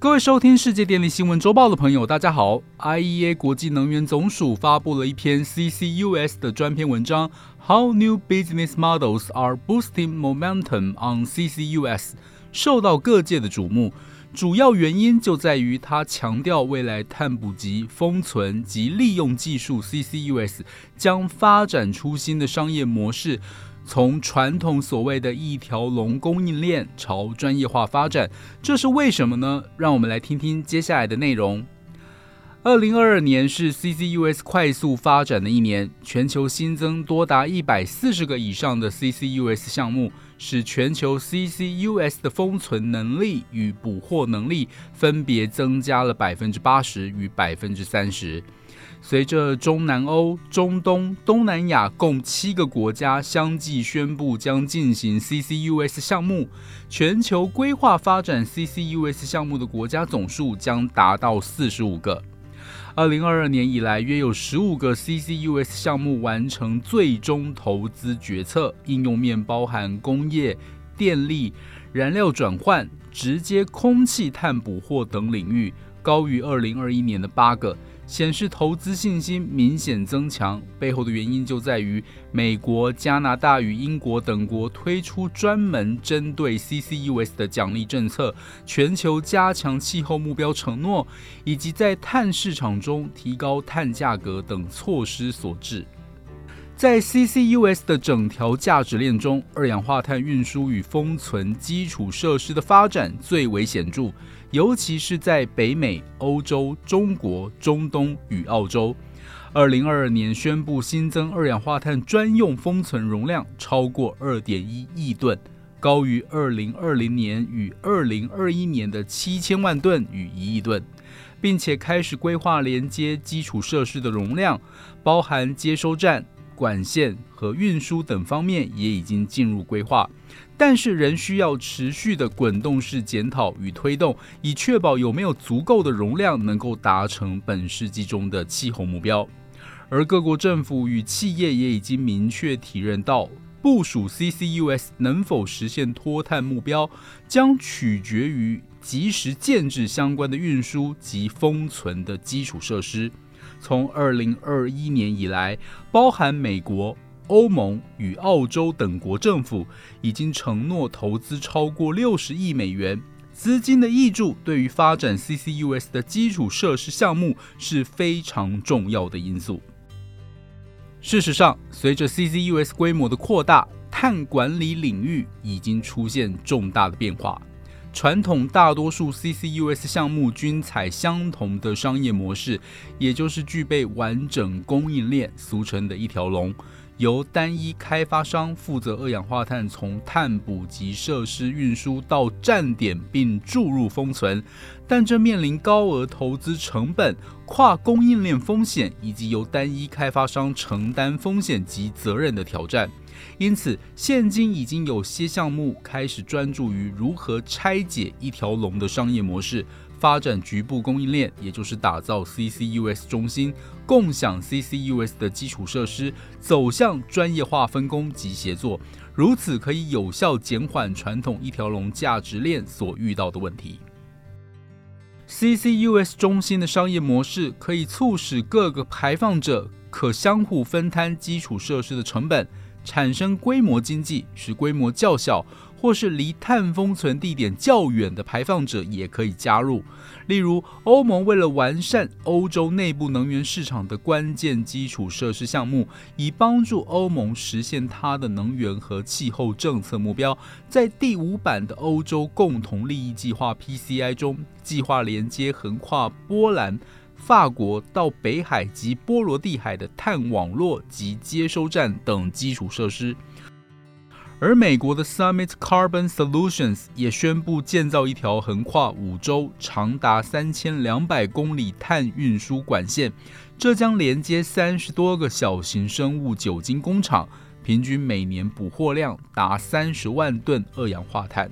各位收听世界电力新闻周报的朋友，大家好。IEA 国际能源总署发布了一篇 CCUS 的专篇文章，How New Business Models Are Boosting Momentum on CCUS，受到各界的瞩目。主要原因就在于它强调未来碳捕集、封存及利用技术 CCUS 将发展出新的商业模式。从传统所谓的一条龙供应链朝专业化发展，这是为什么呢？让我们来听听接下来的内容。二零二二年是 CCUS 快速发展的一年，全球新增多达一百四十个以上的 CCUS 项目，使全球 CCUS 的封存能力与捕获能力分别增加了百分之八十与百分之三十。随着中南欧、中东、东南亚共七个国家相继宣布将进行 CCUS 项目，全球规划发展 CCUS 项目的国家总数将达到四十五个。二零二二年以来，约有十五个 CCUS 项目完成最终投资决策，应用面包含工业、电力、燃料转换、直接空气碳捕获等领域，高于二零二一年的八个。显示投资信心明显增强，背后的原因就在于美国、加拿大与英国等国推出专门针对 CCUS 的奖励政策，全球加强气候目标承诺，以及在碳市场中提高碳价格等措施所致。在 CCUS 的整条价值链中，二氧化碳运输与封存基础设施的发展最为显著。尤其是在北美、欧洲、中国、中东与澳洲，二零二二年宣布新增二氧化碳专用封存容量超过二点一亿吨，高于二零二零年与二零二一年的七千万吨与一亿吨，并且开始规划连接基础设施的容量，包含接收站。管线和运输等方面也已经进入规划，但是仍需要持续的滚动式检讨与推动，以确保有没有足够的容量能够达成本世纪中的气候目标。而各国政府与企业也已经明确体认到，部署 CCUS 能否实现脱碳目标，将取决于及时建制相关的运输及封存的基础设施。从二零二一年以来，包含美国、欧盟与澳洲等国政府已经承诺投资超过六十亿美元。资金的益助对于发展 CCUS 的基础设施项目是非常重要的因素。事实上，随着 CCUS 规模的扩大，碳管理领域已经出现重大的变化。传统大多数 CCUS 项目均采相同的商业模式，也就是具备完整供应链，俗称的一条龙，由单一开发商负责二氧化碳从碳捕集设施运输到站点并注入封存，但这面临高额投资成本、跨供应链风险以及由单一开发商承担风险及责任的挑战。因此，现今已经有些项目开始专注于如何拆解一条龙的商业模式，发展局部供应链，也就是打造 CCUS 中心，共享 CCUS 的基础设施，走向专业化分工及协作，如此可以有效减缓传统一条龙价值链所遇到的问题。CCUS 中心的商业模式可以促使各个排放者可相互分摊基础设施的成本。产生规模经济，使规模较小或是离碳封存地点较远的排放者也可以加入。例如，欧盟为了完善欧洲内部能源市场的关键基础设施项目，以帮助欧盟实现它的能源和气候政策目标，在第五版的欧洲共同利益计划 （PCI） 中，计划连接横跨波兰。法国到北海及波罗的海的碳网络及接收站等基础设施，而美国的 Summit Carbon Solutions 也宣布建造一条横跨五洲、长达三千两百公里碳运输管线，这将连接三十多个小型生物酒精工厂，平均每年捕获量达三十万吨二氧化碳。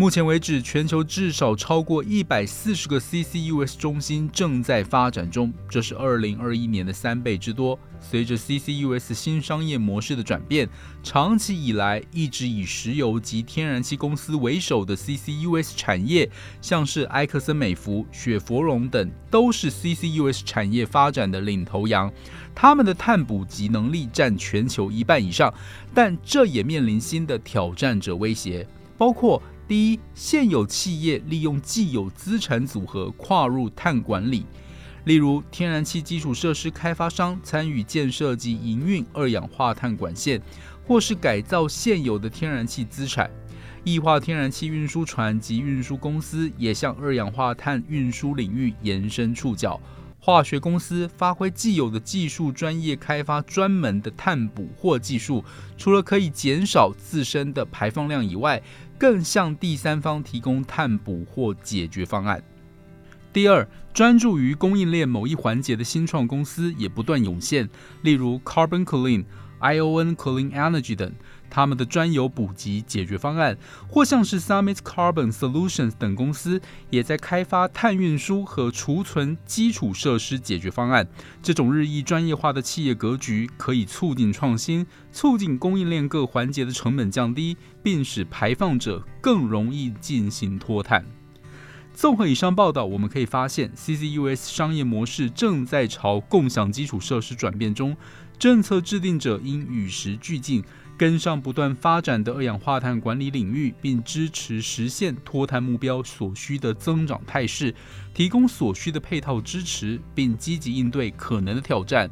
目前为止，全球至少超过一百四十个 CCUS 中心正在发展中，这是二零二一年的三倍之多。随着 CCUS 新商业模式的转变，长期以来一直以石油及天然气公司为首的 CCUS 产业，像是埃克森美孚、雪佛龙等，都是 CCUS 产业发展的领头羊。他们的碳捕集能力占全球一半以上，但这也面临新的挑战者威胁，包括。第一，现有企业利用既有资产组合跨入碳管理，例如天然气基础设施开发商参与建设及营运二氧化碳管线，或是改造现有的天然气资产；液化天然气运输船及运输公司也向二氧化碳运输领域延伸触角。化学公司发挥既有的技术专业，开发专门的碳捕获技术，除了可以减少自身的排放量以外，更向第三方提供碳捕获解决方案。第二，专注于供应链某一环节的新创公司也不断涌现，例如 Carbon Clean、Ion Clean Energy 等。他们的专有补给解决方案，或像是 Summit Carbon Solutions 等公司，也在开发碳运输和储存基础设施解决方案。这种日益专业化的企业格局，可以促进创新，促进供应链各环节的成本降低，并使排放者更容易进行脱碳。综合以上报道，我们可以发现，CCUS 商业模式正在朝共享基础设施转变中，政策制定者应与时俱进。跟上不断发展的二氧化碳管理领域，并支持实现脱碳目标所需的增长态势，提供所需的配套支持，并积极应对可能的挑战。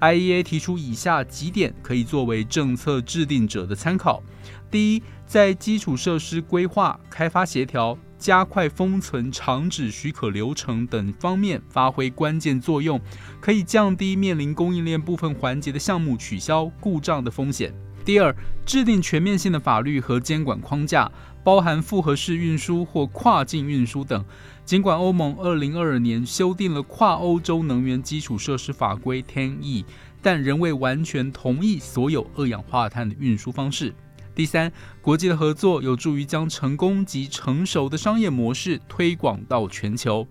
IEA 提出以下几点可以作为政策制定者的参考：第一，在基础设施规划、开发协调、加快封存厂址许可流程等方面发挥关键作用，可以降低面临供应链部分环节的项目取消、故障的风险。第二，制定全面性的法律和监管框架，包含复合式运输或跨境运输等。尽管欧盟二零二二年修订了跨欧洲能源基础设施法规 TEN-E，但仍未完全同意所有二氧化碳的运输方式。第三，国际的合作有助于将成功及成熟的商业模式推广到全球。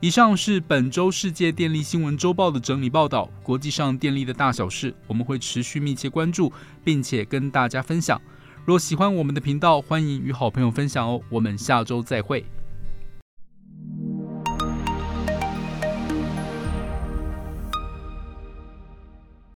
以上是本周世界电力新闻周报的整理报道。国际上电力的大小事，我们会持续密切关注，并且跟大家分享。若喜欢我们的频道，欢迎与好朋友分享哦。我们下周再会。